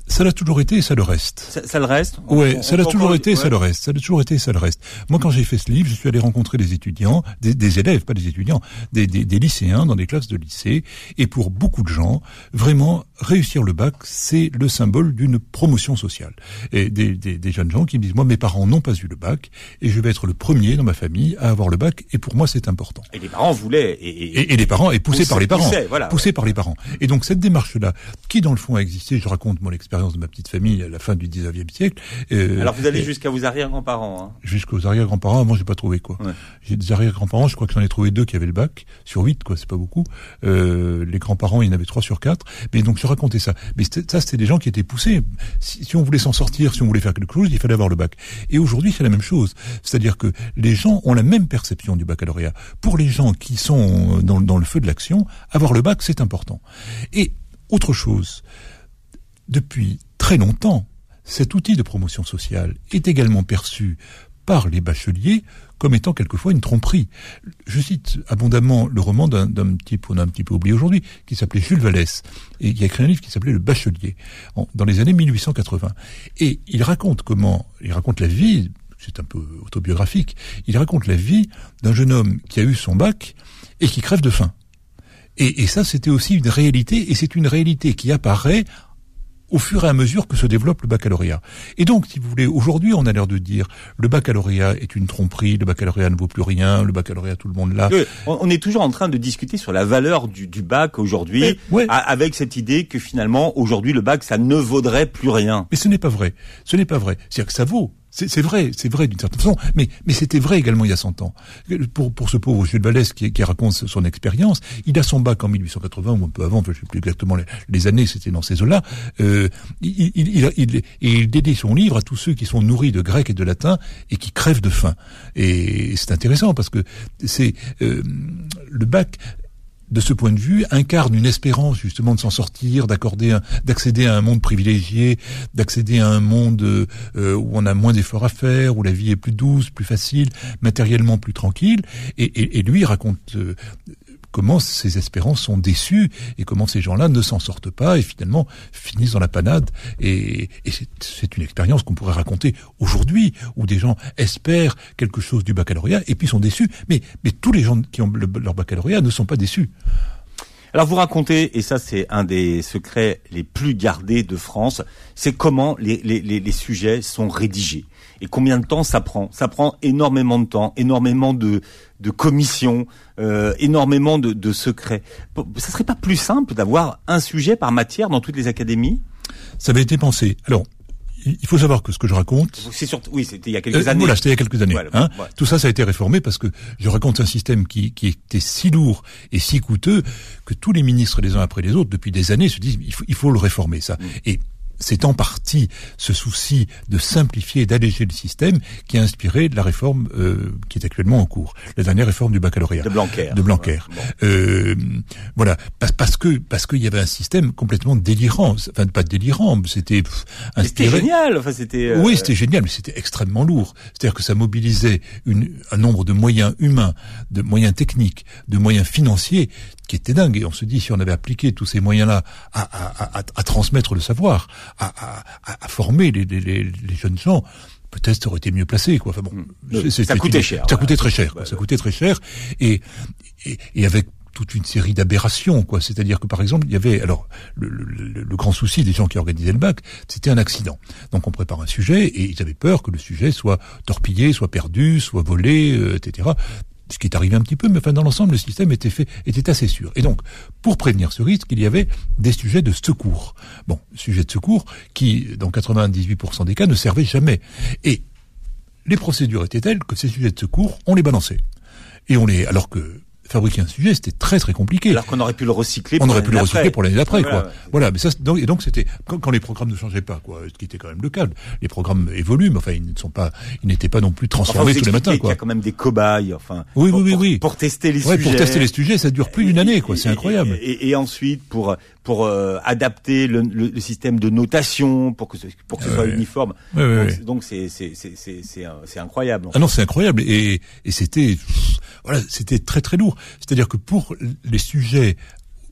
Ça l'a toujours été et ça le reste. Ça, ça le reste? Ouais, ça l'a toujours été et ça le reste. Ça l'a toujours été et ça le reste. Moi, quand j'ai fait ce livre, je suis allé rencontrer des étudiants, des, des élèves, pas des étudiants, des, des, des, lycéens dans des classes de lycée. Et pour beaucoup de gens, vraiment, réussir le bac, c'est le symbole d'une promotion sociale. Et des, des, des, jeunes gens qui me disent, moi, mes parents n'ont pas eu le bac, et je vais être le premier dans ma famille à avoir le bac, et pour moi, c'est important. Et les parents voulaient. Et, et, et, les parents, et poussés par les parents. voilà, poussés par les parents. Et donc, cette démarche-là, qui dans le fond a existé, je raconte mon expérience de ma petite famille à la fin du 19e siècle. Euh, Alors, vous allez jusqu'à vos arrière-grands-parents. Hein. Jusqu'aux arrière-grands-parents, moi, j'ai pas trouvé quoi. Ouais. J'ai des arrière-grands-parents, je crois que j'en ai trouvé deux qui avaient le bac, sur huit, quoi, c'est pas beaucoup. Euh, les grands-parents, il y en avait trois sur quatre. Mais donc, je racontais ça. Mais ça, c'était des gens qui étaient poussés. Si, si on voulait s'en sortir, si on voulait faire quelque chose, il fallait avoir le bac. Et aujourd'hui, c'est la même chose. C'est-à-dire que les gens ont la même perception du baccalauréat. Pour les gens qui sont dans, dans le feu de l'action, avoir le bac, c'est important. Et autre chose, depuis très longtemps, cet outil de promotion sociale est également perçu par les bacheliers comme étant quelquefois une tromperie. Je cite abondamment le roman d'un type qu'on a un petit peu oublié aujourd'hui, qui s'appelait Jules Vallès, et qui a écrit un livre qui s'appelait Le Bachelier, dans les années 1880. Et il raconte comment, il raconte la vie, c'est un peu autobiographique, il raconte la vie d'un jeune homme qui a eu son bac et qui crève de faim. Et, et ça, c'était aussi une réalité, et c'est une réalité qui apparaît au fur et à mesure que se développe le baccalauréat. Et donc, si vous voulez, aujourd'hui, on a l'air de dire le baccalauréat est une tromperie, le baccalauréat ne vaut plus rien, le baccalauréat tout le monde l'a. On est toujours en train de discuter sur la valeur du, du bac aujourd'hui, ouais. avec cette idée que finalement, aujourd'hui, le bac, ça ne vaudrait plus rien. Mais ce n'est pas vrai. Ce n'est pas vrai. C'est-à-dire que ça vaut. C'est vrai, c'est vrai d'une certaine façon, mais, mais c'était vrai également il y a 100 ans. Pour, pour ce pauvre Jules Vallès qui, qui raconte son expérience, il a son bac en 1880 ou un peu avant, je ne sais plus exactement les, années, c'était dans ces eaux-là. Euh, il, il, il, il, il dédie son livre à tous ceux qui sont nourris de grec et de latin et qui crèvent de faim. Et c'est intéressant parce que c'est euh, le bac de ce point de vue, incarne une espérance justement de s'en sortir, d'accorder, d'accéder à un monde privilégié, d'accéder à un monde euh, où on a moins d'efforts à faire, où la vie est plus douce, plus facile, matériellement plus tranquille. Et lui raconte euh, comment ces espérances sont déçues et comment ces gens-là ne s'en sortent pas et finalement finissent dans la panade. Et, c'est une expérience qu'on pourrait raconter aujourd'hui, où des gens espèrent quelque chose du baccalauréat et puis sont déçus. Mais, tous les gens qui ont le, leur baccalauréat ne sont pas déçus. Alors vous racontez, et ça c'est un des secrets les plus gardés de France, c'est comment les, les, les, sujets sont rédigés. Et combien de temps ça prend? Ça prend énormément de temps, énormément de, de commissions, euh, énormément de, de secrets. Ça serait pas plus simple d'avoir un sujet par matière dans toutes les académies? Ça avait été pensé. Alors, il faut savoir que ce que je raconte. C'est surtout, oui, c'était il y a quelques euh, années. Voilà, c'était il y a quelques années. Voilà, hein. Tout ça, ça a été réformé parce que je raconte un système qui, qui était si lourd et si coûteux que tous les ministres les uns après les autres depuis des années se disent il faut, il faut le réformer ça. Mmh. Et c'est en partie ce souci de simplifier et d'alléger le système qui a inspiré la réforme euh, qui est actuellement en cours, la dernière réforme du baccalauréat. De Blanquer. De Blanquer. Bon. Euh, voilà, parce, parce que parce qu'il y avait un système complètement délirant, enfin pas délirant, c'était C'était génial, enfin c'était. Euh... Oui, c'était génial, mais c'était extrêmement lourd. C'est-à-dire que ça mobilisait une, un nombre de moyens humains, de moyens techniques, de moyens financiers qui était dingue. Et on se dit, si on avait appliqué tous ces moyens-là à, à, à, à, transmettre le savoir, à, former les, les, les, jeunes gens, peut-être ça aurait été mieux placé. Quoi. Enfin bon, mmh. ça coûtait cher. Ça coûtait très cher. Bah, ça coûtait très cher. Et, et, et avec toute une série d'aberrations, quoi. C'est-à-dire que par exemple, il y avait alors le, le, le, grand souci des gens qui organisaient le bac, c'était un accident. Donc on prépare un sujet et ils avaient peur que le sujet soit torpillé, soit perdu, soit volé, euh, etc ce qui est arrivé un petit peu, mais enfin dans l'ensemble, le système était fait, était assez sûr. Et donc, pour prévenir ce risque, il y avait des sujets de secours. Bon, sujets de secours qui, dans 98% des cas, ne servaient jamais. Et les procédures étaient telles que ces sujets de secours, on les balançait. Et on les, alors que fabriquer un sujet, c'était très très compliqué. Alors qu'on aurait pu le recycler. On aurait pu le recycler pour l'année d'après, voilà, quoi. Ouais. Voilà, mais ça, donc, et donc c'était quand, quand, les programmes ne changeaient pas, quoi, ce qui était quand même le cas. Les programmes évoluent, mais enfin ils ne sont pas, ils n'étaient pas non plus transformés enfin, tous les matins, quoi. Il y a quand même des cobayes, enfin. Oui, pour, oui, oui, oui. Pour, pour tester les ouais, sujets. Pour tester les sujets, ça dure plus d'une année, quoi. C'est incroyable. Et, et, et, ensuite pour pour euh, adapter le, le, le, système de notation pour que ce, pour que ce soit uniforme. donc c'est c'est c'est c'est c'est incroyable. Ah non, c'est incroyable et et c'était voilà, c'était très très lourd. C'est-à-dire que pour les sujets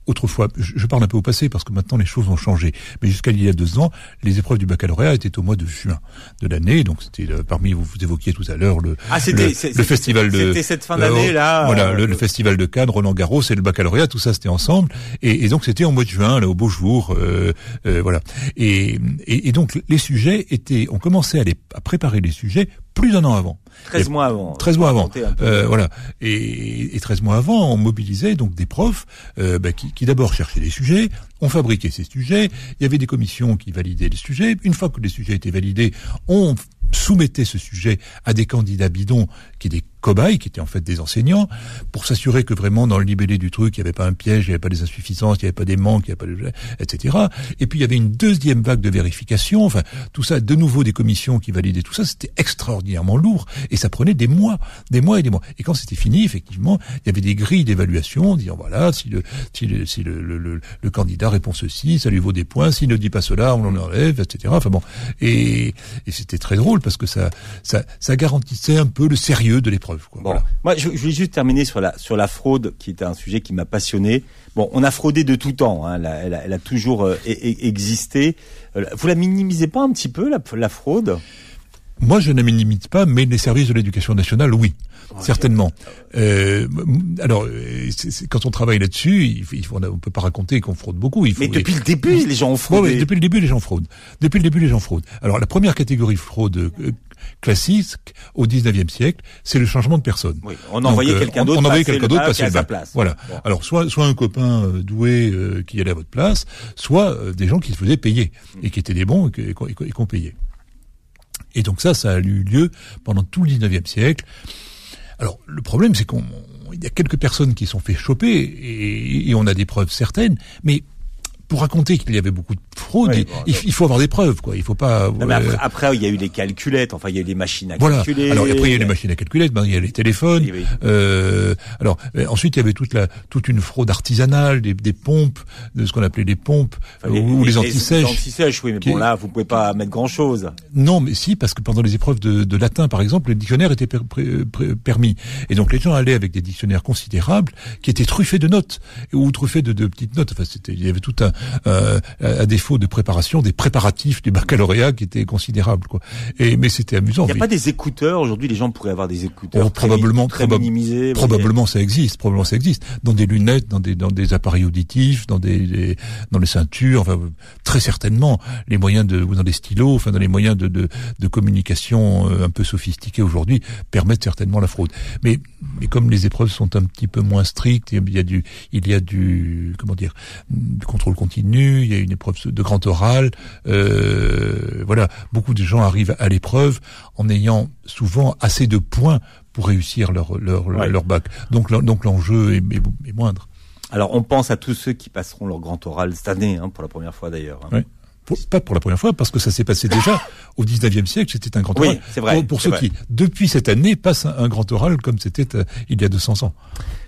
autrefois, je, parle un peu au passé parce que maintenant les choses ont changé, mais jusqu'à il y a deux ans, les épreuves du baccalauréat étaient au mois de juin de l'année, donc c'était euh, parmi vous, vous évoquiez tout à l'heure le, ah, le, le festival de c'était cette fin d'année euh, là voilà le, festival de Cannes Roland Garros et le baccalauréat tout ça c'était ensemble. Et, et donc c'était au mois de juin là au beau jour euh, voilà. Et, et, et, donc les sujets étaient on commençait à, les, à préparer les sujets plus d'un an avant 13 mois avant. 13 mois avant. Euh, voilà. Et, et 13 mois avant, on mobilisait donc des profs euh, bah, qui, qui d'abord cherchaient des sujets, on fabriquait ces sujets, il y avait des commissions qui validaient les sujets. Une fois que les sujets étaient validés, on soumettait ce sujet à des candidats bidons qui étaient cobayes, qui étaient en fait des enseignants, pour s'assurer que vraiment dans le libellé du truc, il n'y avait pas un piège, il n'y avait pas des insuffisances, il n'y avait pas des manques, il n'y avait pas de... etc. Et puis il y avait une deuxième vague de vérification, enfin tout ça, de nouveau des commissions qui validaient tout ça, c'était extraordinairement lourd, et ça prenait des mois, des mois et des mois. Et quand c'était fini, effectivement, il y avait des grilles d'évaluation, disant voilà, si le, si le, si le, le, le, candidat répond ceci, ça lui vaut des points, s'il ne dit pas cela, on l'enlève, etc. Enfin bon, et, et c'était très drôle parce que ça, ça, ça garantissait un peu le sérieux de l'épreuve. Bon, moi, je, je voulais juste terminer sur la sur la fraude, qui est un sujet qui m'a passionné. Bon, on a fraudé de tout temps. Hein, elle, a, elle, a, toujours euh, existé. Euh, vous la minimisez pas un petit peu la, la fraude? Moi, je ne minimise pas, mais les services de l'éducation nationale, oui. Certainement. Euh, alors, quand on travaille là-dessus, il, faut, on ne peut pas raconter qu'on fraude beaucoup. Il faut, mais depuis le début, les gens ont fraudé. depuis le début, les gens fraudent. Depuis le début, les gens fraudent. Alors, la première catégorie fraude euh, classique au 19e siècle, c'est le changement de personne. Oui, on envoyait euh, quelqu'un d'autre. On, envoyait quelqu'un d'autre passer le place. Voilà. Alors soit soit un copain euh, doué qui allait à votre place, soit des gens qui se faisaient payer et qui étaient des bons et qu'on payait. Et donc ça, ça a eu lieu pendant tout le 19e siècle. Alors le problème, c'est qu'on il y a quelques personnes qui sont fait choper et, et, on a des preuves certaines, mais pour raconter qu'il y avait beaucoup de fraude, il, faut avoir des preuves, quoi. Il faut pas. Euh, après, il y a eu les calculettes. Enfin, il y a eu les machines à voilà. calculer. Alors après, il y a eu les machines à calculettes. Ben, il y a les téléphones. Euh, alors euh, ensuite, il y avait toute la toute une fraude artisanale, des, des pompes, de ce qu'on appelait les pompes ou les, antisèches. Les antisèches, oui. Mais bon, là, vous pouvez pas mettre grand chose. Non, mais si, parce que pendant les épreuves de, de latin, par exemple, les dictionnaires étaient permis, et donc les gens allaient avec des dictionnaires considérables qui étaient truffés de notes ou truffés de, de petites notes. Enfin, c'était il y avait tout un euh, à défaut de préparation, des préparatifs du baccalauréat qui étaient considérables. Quoi. Et mais c'était amusant. Il n'y a pas des écouteurs aujourd'hui. Les gens pourraient avoir des écouteurs oh, très, probablement très minimisés. Probablement ça existe. Probablement ça existe dans des lunettes, dans des dans des appareils auditifs, dans des, dans les ceintures. Enfin, très certainement les moyens de ou dans des stylos, enfin dans les moyens de de, de communication euh, un peu sophistiqués aujourd'hui permettent certainement la fraude. Mais mais comme les épreuves sont un petit peu moins strictes, il y a du il y a du comment dire du contrôle continu, il y a une épreuve de grand oral. Euh, voilà, beaucoup de gens arrivent à l'épreuve en ayant souvent assez de points pour réussir leur leur, leur bac. Donc donc l'enjeu est, est, moindre. Alors on pense à tous ceux qui passeront leur grand oral cette année, hein, pour la première fois d'ailleurs. Hein. Pas pour la première fois, parce que ça s'est passé déjà au 19e siècle, c'était un grand oral. c'est vrai. Pour, ceux qui, depuis cette année, passent un, un grand oral comme c'était euh, il y a 200 ans.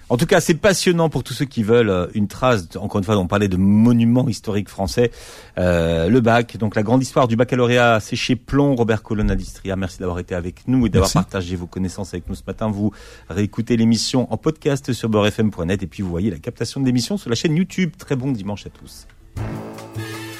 En tout cas, c'est passionnant pour tous ceux qui veulent euh, une trace. Encore une fois, on parlait de monuments historiques français. Euh, le bac, donc la grande histoire du baccalauréat, c'est chez Plomb, Robert Colonna d'Istria. Merci d'avoir été avec nous et d'avoir partagé vos connaissances avec nous ce matin. Vous réécoutez l'émission en podcast sur beurrefm.net et puis vous voyez la captation de l'émission sur la chaîne YouTube. Très bon dimanche à tous.